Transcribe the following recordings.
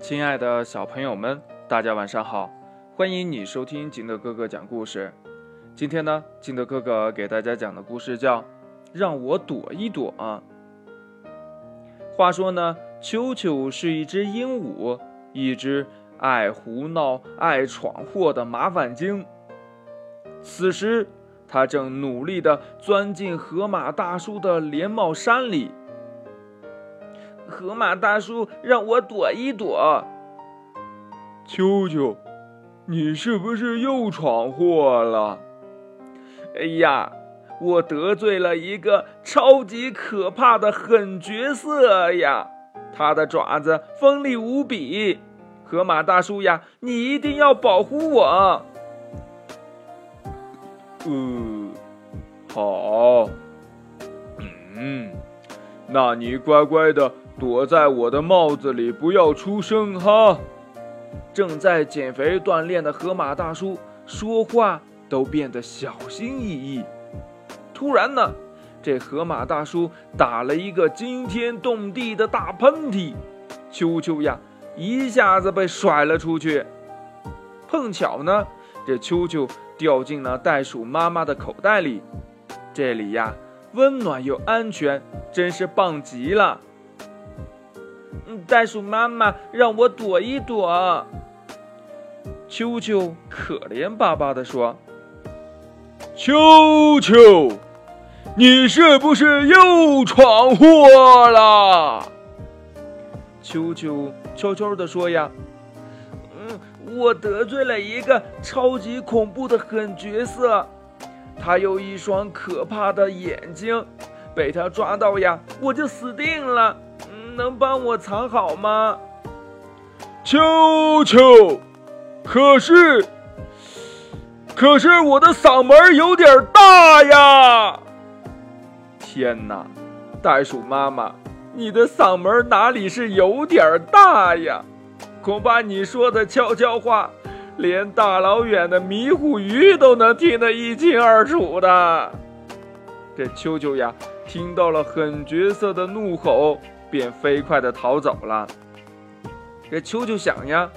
亲爱的小朋友们，大家晚上好！欢迎你收听金德哥哥讲故事。今天呢，金德哥哥给大家讲的故事叫《让我躲一躲》。话说呢，秋秋是一只鹦鹉，一只爱胡闹、爱闯祸的麻烦精。此时，他正努力地钻进河马大叔的连帽衫里。河马大叔让我躲一躲。秋秋，你是不是又闯祸了？哎呀，我得罪了一个超级可怕的狠角色呀！他的爪子锋利无比。河马大叔呀，你一定要保护我。嗯，好。嗯，那你乖乖的。躲在我的帽子里，不要出声哈！正在减肥锻炼的河马大叔说话都变得小心翼翼。突然呢，这河马大叔打了一个惊天动地的大喷嚏，秋秋呀一下子被甩了出去。碰巧呢，这秋秋掉进了袋鼠妈妈的口袋里，这里呀温暖又安全，真是棒极了。袋鼠妈妈让我躲一躲。秋秋可怜巴巴地说：“秋秋，你是不是又闯祸了？”秋秋悄悄地说：“呀，嗯，我得罪了一个超级恐怖的狠角色，他有一双可怕的眼睛，被他抓到呀，我就死定了。”嗯能帮我藏好吗，秋秋？可是，可是我的嗓门有点大呀！天哪，袋鼠妈妈，你的嗓门哪里是有点大呀？恐怕你说的悄悄话，连大老远的迷糊鱼都能听得一清二楚的。这秋秋呀，听到了狠角色的怒吼。便飞快地逃走了。这秋秋想呀，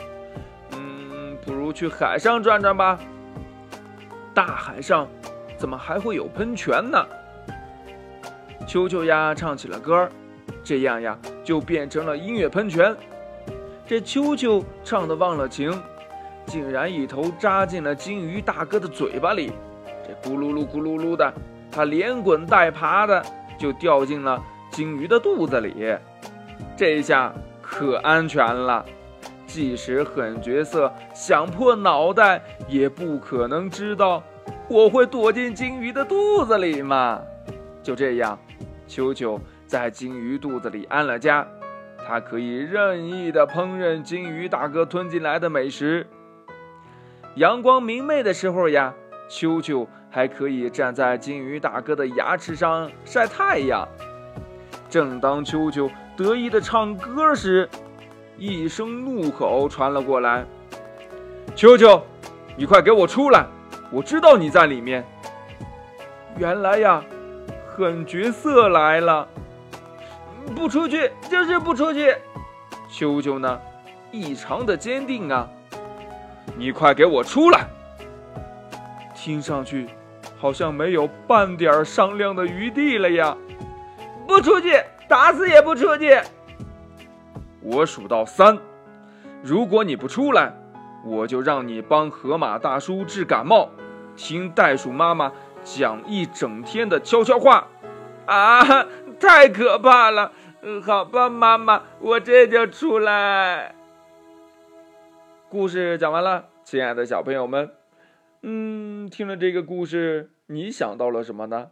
嗯，不如去海上转转吧。大海上怎么还会有喷泉呢？秋秋呀，唱起了歌这样呀，就变成了音乐喷泉。这秋秋唱的忘了情，竟然一头扎进了金鱼大哥的嘴巴里。这咕噜噜咕噜噜的，他连滚带爬的就掉进了。金鱼的肚子里，这下可安全了。即使狠角色想破脑袋，也不可能知道我会躲进金鱼的肚子里嘛。就这样，球球在金鱼肚子里安了家，它可以任意的烹饪金鱼大哥吞进来的美食。阳光明媚的时候呀，球球还可以站在金鱼大哥的牙齿上晒太阳。正当秋秋得意的唱歌时，一声怒吼传了过来：“秋秋，你快给我出来！我知道你在里面。”原来呀，狠角色来了！不出去就是不出去！秋秋呢，异常的坚定啊！你快给我出来！听上去好像没有半点商量的余地了呀！不出去，打死也不出去。我数到三，如果你不出来，我就让你帮河马大叔治感冒，听袋鼠妈妈讲一整天的悄悄话。啊，太可怕了！好吧，妈妈，我这就出来。故事讲完了，亲爱的小朋友们，嗯，听了这个故事，你想到了什么呢？